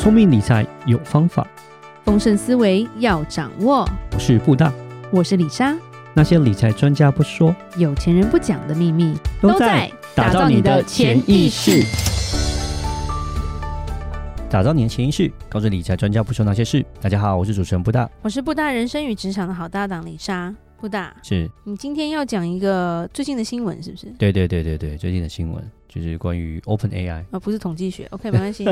聪明理财有方法，丰盛思维要掌握。我是布大，我是李莎。那些理财专家不说，有钱人不讲的秘密，都在打造你的潜意识。打造你的潜意识，告诉理财专家不说那些事。大家好，我是主持人布大，我是布大人生与职场的好搭档李莎。布大，是你今天要讲一个最近的新闻，是不是？对对对对对，最近的新闻。就是关于 Open AI 啊，不是统计学，OK，没关系。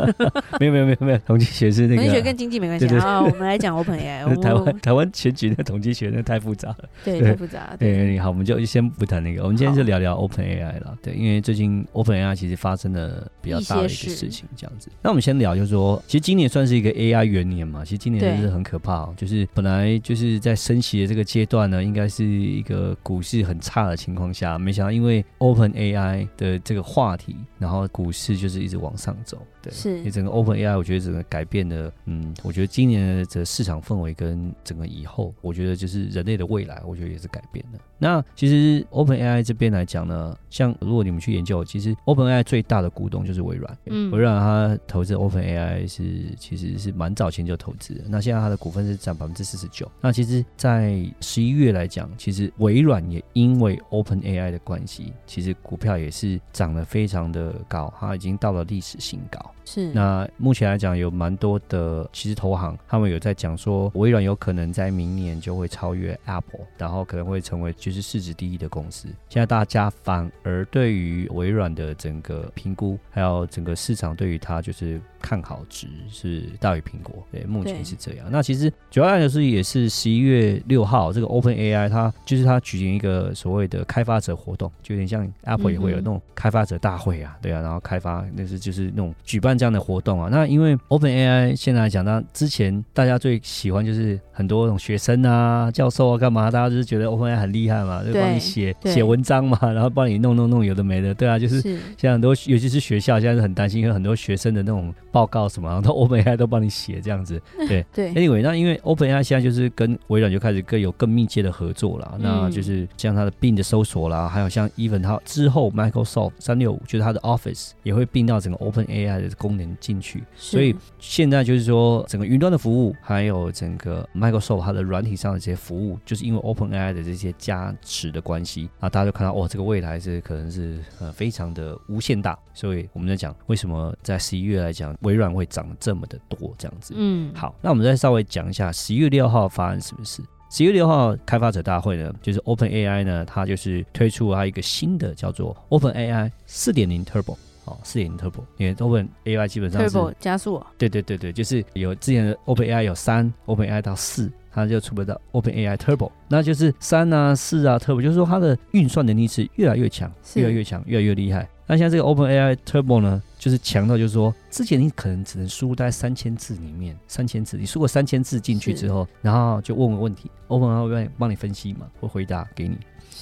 没有没有没有没有，统计学是那个。统计学跟经济没关系啊。我们来讲 Open AI。台湾台湾选举的统计学那太复杂了。对，太复杂了。对，好，我们就先不谈那个，我们今天就聊聊 Open AI 了。对，因为最近 Open AI 其实发生了比较大的一个事情，这样子。那我们先聊，就是说，其实今年算是一个 AI 元年嘛。其实今年就是很可怕，就是本来就是在升息的这个阶段呢，应该是一个股市很差的情况下，没想到因为 Open AI 的这个话题。然后股市就是一直往上走。对，是，因为整个 Open AI，我觉得整个改变了，嗯，我觉得今年的这市场氛围跟整个以后，我觉得就是人类的未来，我觉得也是改变了。那其实 Open AI 这边来讲呢，像如果你们去研究，其实 Open AI 最大的股东就是微软，嗯，微软它投资 Open AI 是其实是蛮早前就投资的，那现在它的股份是占百分之四十九。那其实，在十一月来讲，其实微软也因为 Open AI 的关系，其实股票也是涨得非常的高，它已经到了历史新高。是，那目前来讲有蛮多的，其实投行他们有在讲说，微软有可能在明年就会超越 Apple，然后可能会成为就是市值第一的公司。现在大家反而对于微软的整个评估，还有整个市场对于它就是。看好值是大于苹果，对，目前是这样。那其实主要来说也是十一月六号，这个 Open AI 它就是它举行一个所谓的开发者活动，就有点像 Apple 也会有那种开发者大会啊，对啊，然后开发那是就是那种举办这样的活动啊。那因为 Open AI 现在来讲，那之前大家最喜欢就是很多那种学生啊、教授啊干嘛，大家就是觉得 Open AI 很厉害嘛，就帮你写写文章嘛，然后帮你弄弄弄有的没的，对啊，就是现在很多尤其是学校现在是很担心，因为很多学生的那种。报告什么，然后 OpenAI 都帮你写这样子，对对。Anyway，那因为 OpenAI 现在就是跟微软就开始更有更密切的合作了，嗯、那就是像它的 Bing 的搜索啦，还有像 Even 它之后 Microsoft 三六五就是它的 Office 也会并到整个 OpenAI 的功能进去，所以现在就是说整个云端的服务，还有整个 Microsoft 它的软体上的这些服务，就是因为 OpenAI 的这些加持的关系啊，大家就看到哦，这个未来是可能是呃非常的无限大，所以我们在讲为什么在十一月来讲。微软会涨这么的多，这样子。嗯，好，那我们再稍微讲一下十一月六号发生什么事。十一月六号开发者大会呢，就是 Open AI 呢，它就是推出它一个新的叫做 Open AI 四点零 Turbo，哦，四点零 Turbo，因为 Open AI 基本上是 Turbo 加速。对对对对，就是有之前的 Open AI 有三，Open AI 到四，它就出不到 Open AI Turbo，那就是三啊四啊 Turbo，就是说它的运算能力是越来越强，越来越强，越来越厉害。那现在这个 Open AI Turbo 呢，就是强到就是说，之前你可能只能输入大概三千字里面，三千字，你输过三千字进去之后，然后就问个问题，Open AI 会帮你分析嘛，会回答给你。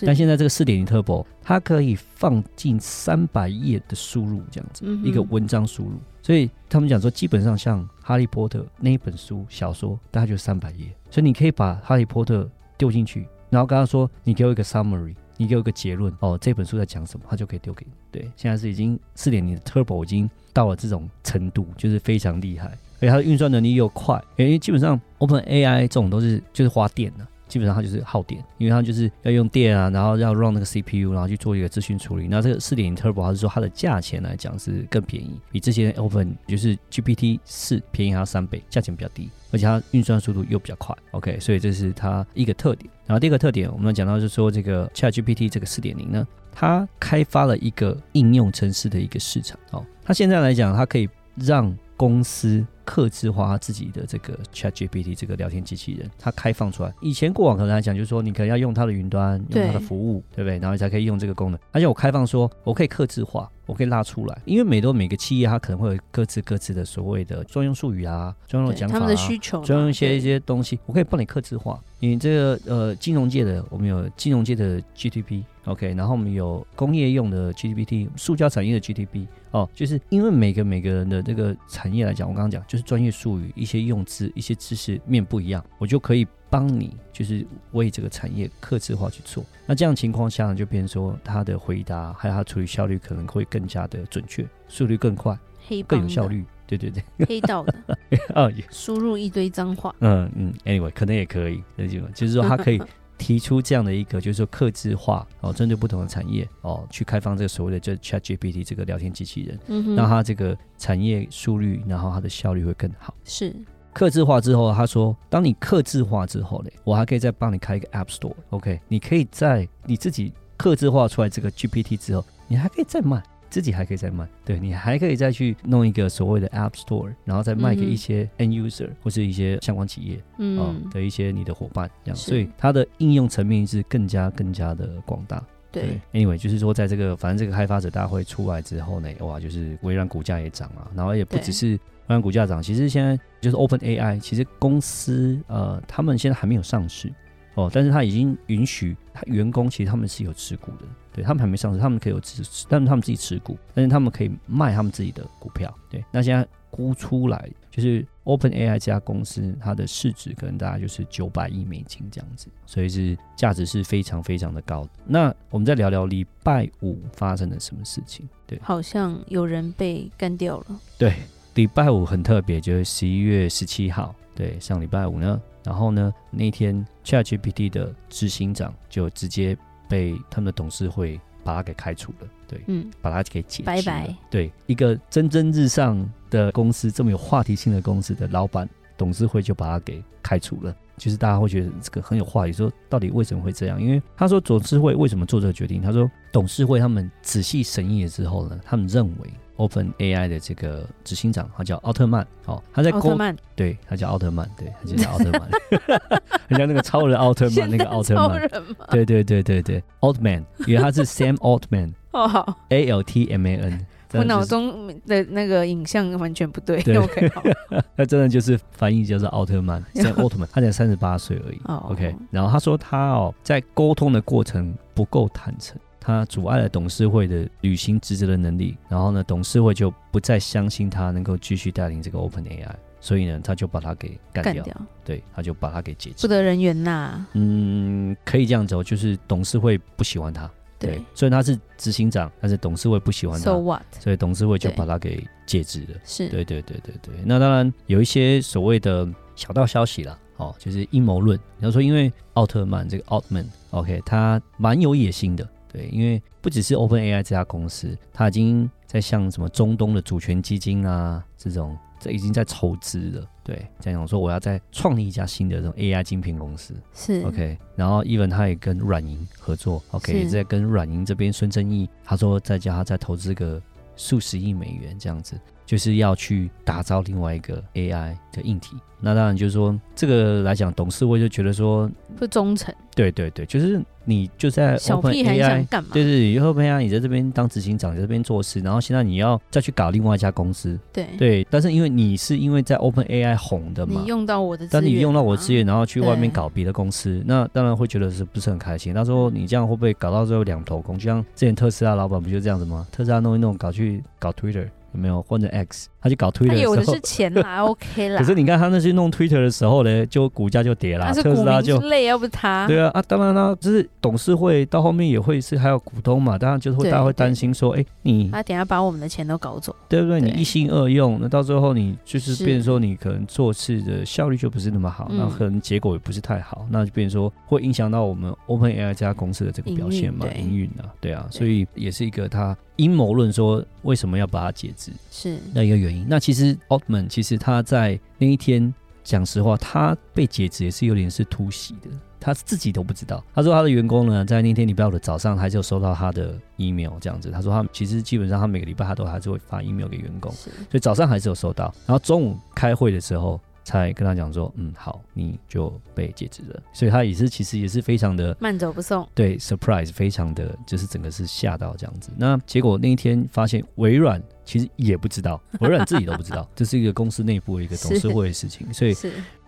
但现在这个四点零 Turbo，它可以放进三百页的输入，这样子、嗯、一个文章输入。所以他们讲说，基本上像哈利波特那一本书小说，大概就三百页，所以你可以把哈利波特丢进去，然后跟他说，你给我一个 summary。你给我一个结论哦，这本书在讲什么，他就可以丢给你。对，现在是已经四点零的 Turbo 已经到了这种程度，就是非常厉害，而且它的运算能力又快。因为基本上 Open AI 这种都是就是花电的，基本上它就是耗电，因为它就是要用电啊，然后要 run 那个 CPU，然后去做一个资讯处理。那这个四点零 Turbo 它是说它的价钱来讲是更便宜，比之前 Open 就是 GPT 四便宜它三倍，价钱比较低。而且它运算速度又比较快，OK，所以这是它一个特点。然后第二个特点，我们讲到就是说这个 ChatGPT 这个四点零呢，它开发了一个应用程式的一个市场哦。它现在来讲，它可以让公司客制化自己的这个 ChatGPT 这个聊天机器人，它开放出来。以前过往可能来讲，就是说你可能要用它的云端，用它的服务，对，对不对？然后才可以用这个功能。而且我开放说，我可以克制化。我可以拉出来，因为每多每个企业，它可能会有各自各自的所谓的专用术语啊，专用的讲法啊，他们的需求，专用一些一些东西，我可以帮你克制化。你这个呃金融界的，我们有金融界的 GTP，OK，然后我们有工业用的 GPT，塑胶产业的 GTP，哦，就是因为每个每个人的这个产业来讲，我刚刚讲就是专业术语，一些用字，一些知识面不一样，我就可以。帮你就是为这个产业客制化去做，那这样情况下呢，就变成说他的回答还有他处理效率可能会更加的准确，速率更快，更有效率。对对对，黑道的 啊，输入一堆脏话。嗯嗯，anyway，可能也可以，那就就是说他可以。提出这样的一个，就是说克制化哦，针对不同的产业哦，去开放这个所谓的就 ChatGPT 这个聊天机器人，嗯哼，让它这个产业速率，然后它的效率会更好。是克制化之后，他说，当你克制化之后呢，我还可以再帮你开一个 App Store，OK，你可以在你自己克制化出来这个 GPT 之后，你还可以再卖。自己还可以再卖，对，你还可以再去弄一个所谓的 App Store，然后再卖给一些 End User 或是一些相关企业，嗯、哦、的一些你的伙伴，这样，所以它的应用层面是更加更加的广大。对，对，Anyway，就是说在这个反正这个开发者大会出来之后呢，哇，就是微软股价也涨了，然后也不只是微软股价涨，其实现在就是 Open AI，其实公司呃他们现在还没有上市。哦，但是他已经允许他员工，其实他们是有持股的，对，他们还没上市，他们可以有持，但是他们自己持股，但是他们可以卖他们自己的股票，对。那现在估出来就是 OpenAI 这家公司，它的市值可能大概就是九百亿美金这样子，所以是价值是非常非常的高的。那我们再聊聊礼拜五发生了什么事情？对，好像有人被干掉了。对，礼拜五很特别，就是十一月十七号，对，上礼拜五呢。然后呢，那天 ChatGPT 的执行长就直接被他们的董事会把他给开除了，对，嗯，把他给解拜拜。对，一个蒸蒸日上的公司，这么有话题性的公司的老板，董事会就把他给开除了。就是大家会觉得这个很有话题，说到底为什么会这样？因为他说董事会为什么做这个决定？他说董事会他们仔细审议了之后呢，他们认为。Open AI 的这个执行长，他叫奥特曼，哦，他在奥特曼，对，他叫奥特曼，对，他就叫奥特曼，人家那个超人奥特曼，那个奥特曼，对对对对对，Altman，因为他是 Sam Altman，哦。好，A L T M A N，我脑中的那个影像完全不对，对，OK，好，他真的就是翻译叫做奥特曼，Sam Altman，他才三十八岁而已，OK，然后他说他哦，在沟通的过程不够坦诚。他阻碍了董事会的履行职责的能力，然后呢，董事会就不再相信他能够继续带领这个 Open AI，所以呢，他就把他给干掉。对，他就把他给解职。不得人缘呐。嗯，可以这样走，就是董事会不喜欢他。对，对，所以他是执行长，但是董事会不喜欢他。So what？所以董事会就把他给解职了。是。对对对对对。那当然有一些所谓的小道消息了，哦，就是阴谋论。你要说，因为奥特曼这个 Altman，OK，他蛮有野心的。对，因为不只是 OpenAI 这家公司，它已经在向什么中东的主权基金啊这种，这已经在筹资了。对，这样讲说我要再创立一家新的这种 AI 晶片公司。是 OK，然后 even 他也跟软银合作，OK，也在跟软银这边孙正义他说再叫他再投资个数十亿美元这样子。就是要去打造另外一个 AI 的硬体，那当然就是说这个来讲，董事会就觉得说不忠诚。对对对，就是你就在 Open AI 干嘛？对对，Open AI 你在这边当执行长，在这边做事，然后现在你要再去搞另外一家公司。对对，但是因为你是因为在 Open AI 红的嘛，你用到我的但你用到我的资源，然后去外面搞别的公司，那当然会觉得是不是很开心？他说你这样会不会搞到最后两头空？就像之前特斯拉老板不就这样子吗？特斯拉弄一弄，搞去搞 Twitter。有没有或者 X？他去搞 Twitter 的时候，有的是钱啦，OK 啦。可是你看他那些弄 Twitter 的时候呢，就股价就跌了。特斯拉就累，要不他。对啊啊，当然啦，就是董事会到后面也会是还有股东嘛，当然就是会大家会担心说，哎，你他等下把我们的钱都搞走，对不对？你一心二用，那到最后你就是变成说你可能做事的效率就不是那么好，那可能结果也不是太好，那就变成说会影响到我们 OpenAI 这家公司的这个表现嘛，营运啊，对啊，所以也是一个他。阴谋论说为什么要把它解职？是那一个原因。那其实 Altman 其实他在那一天讲实话，他被解职也是有点是突袭的，他自己都不知道。他说他的员工呢，在那天礼拜五的早上还是有收到他的 email 这样子。他说他其实基本上他每个礼拜他都还是会发 email 给员工，所以早上还是有收到。然后中午开会的时候。才跟他讲说，嗯，好，你就被解职了。所以他也是，其实也是非常的慢走不送，对，surprise，非常的就是整个是吓到这样子。那结果那一天发现微软。其实也不知道，微软自己都不知道，这是一个公司内部的一个董事会的事情，所以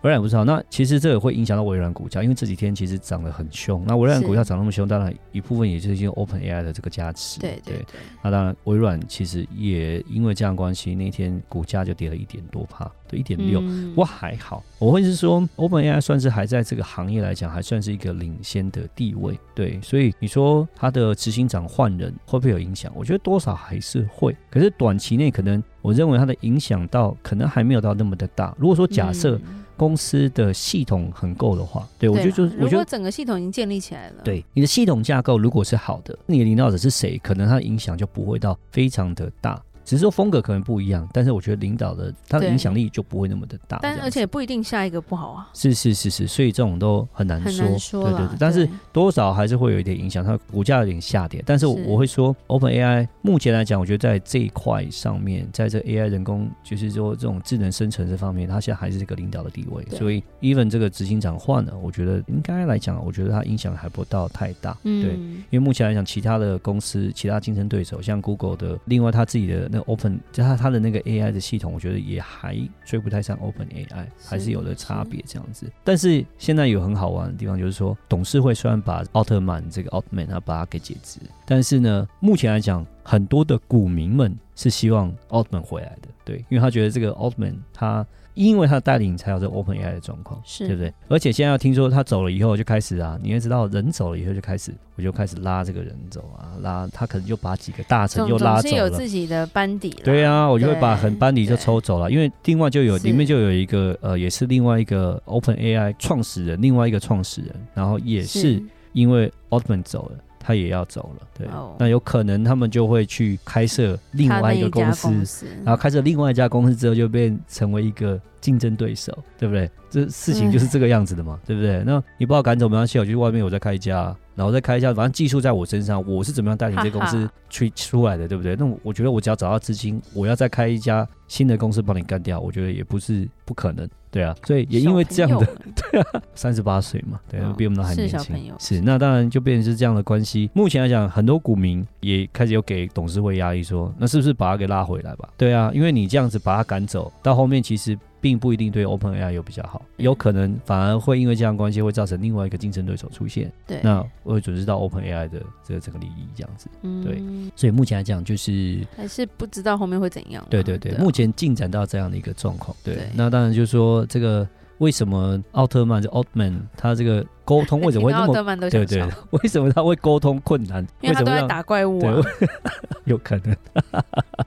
微软不知道。那其实这也会影响到微软股价，因为这几天其实涨得很凶。那微软股价涨那么凶，当然一部分也就是因为 OpenAI 的这个加持。对对对。那当然，微软其实也因为这样关系，那天股价就跌了一点多帕，对，一点六。不过还好，我会是说 OpenAI 算是还在这个行业来讲，还算是一个领先的地位。对，所以你说它的执行长换人会不会有影响？我觉得多少还是会。可是短。期内可能我认为它的影响到可能还没有到那么的大。如果说假设公司的系统很够的话，对，我觉得就是我觉得整个系统已经建立起来了，对，你的系统架构如果是好的，你的领导者是谁，可能它的影响就不会到非常的大。只是说风格可能不一样，但是我觉得领导的他的影响力就不会那么的大。但而且不一定下一个不好啊。是是是是，所以这种都很难说。很难说对对对。但是多少还是会有一点影响，它股价有点下跌。但是我会说，OpenAI 目前来讲，我觉得在这一块上面，在这 AI 人工就是说这种智能生成这方面，它现在还是这个领导的地位。所以 even 这个执行长换了，我觉得应该来讲，我觉得它影响还不到太大。嗯。对，因为目前来讲，其他的公司、其他竞争对手，像 Google 的，另外他自己的那 Open，就他。它的那个 AI 的系统，我觉得也还追不太上 OpenAI，还是有的差别这样子。但是现在有很好玩的地方，就是说董事会虽然把奥特曼这个奥特曼他把它给解职，但是呢，目前来讲，很多的股民们是希望奥特曼回来的，对，因为他觉得这个奥特曼他。因为他带领才有这 OpenAI 的状况，是对不对？而且现在要听说他走了以后就开始啊，你也知道人走了以后就开始，我就开始拉这个人走啊，拉他可能就把几个大臣又拉走了。是有自己的班底。对啊，我就会把很班底就抽走了，因为另外就有里面就有一个呃，也是另外一个 OpenAI 创始人，另外一个创始人，然后也是因为 Altman 走了。他也要走了，对，oh. 那有可能他们就会去开设另外一个公司，公司然后开设另外一家公司之后就变成为一个竞争对手，对不对？这事情就是这个样子的嘛，对不对？那你不要赶走没关系，我就去外面我再开一家，然后再开一家，反正技术在我身上，我是怎么样带领这个公司去出来的，对不对？那我觉得我只要找到资金，我要再开一家新的公司帮你干掉，我觉得也不是不可能。对啊，所以也因为这样的，对啊，三十八岁嘛，对啊，比我们都还年轻，是小朋友，是，那当然就变成是这样的关系。目前来讲，很多股民也开始有给董事会压力，说，那是不是把他给拉回来吧？对啊，因为你这样子把他赶走，到后面其实。并不一定对 OpenAI 有比较好，有可能反而会因为这样关系会造成另外一个竞争对手出现。对，那我会损失到 OpenAI 的这个整个利益，这样子。嗯，对。所以目前来讲，就是还是不知道后面会怎样。对对对，目前进展到这样的一个状况。对，那当然就是说这个。为什么奥特曼就奥特曼他这个沟通为什么会 那么对对？为什么他会沟通困难？因为他都在打怪物啊。有可能。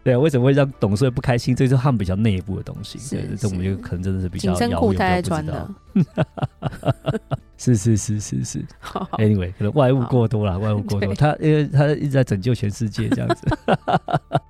对啊，为什么会让董事会不开心？这是他们比较内部的东西。对，这我们就可能真的是比较遥远，不。是是是是是，Anyway，可能外物过多了，外物过多，他因为他一直在拯救全世界这样子，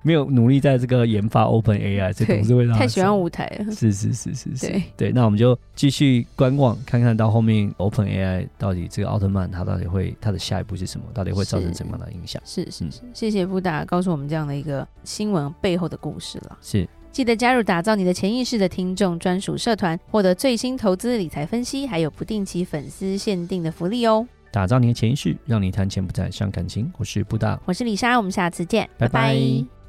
没有努力在这个研发 OpenAI，这总是会让他太喜欢舞台了。是是是是是，对，那我们就继续观望，看看到后面 OpenAI 到底这个奥特曼他到底会他的下一步是什么，到底会造成什么样的影响？是是是，谢谢布达告诉我们这样的一个新闻背后的故事了。是。记得加入打造你的潜意识的听众专属社团，获得最新投资理财分析，还有不定期粉丝限定的福利哦！打造你的潜意识，让你谈钱不再伤感情。我是布达，我是李莎，我们下次见，拜拜。拜拜。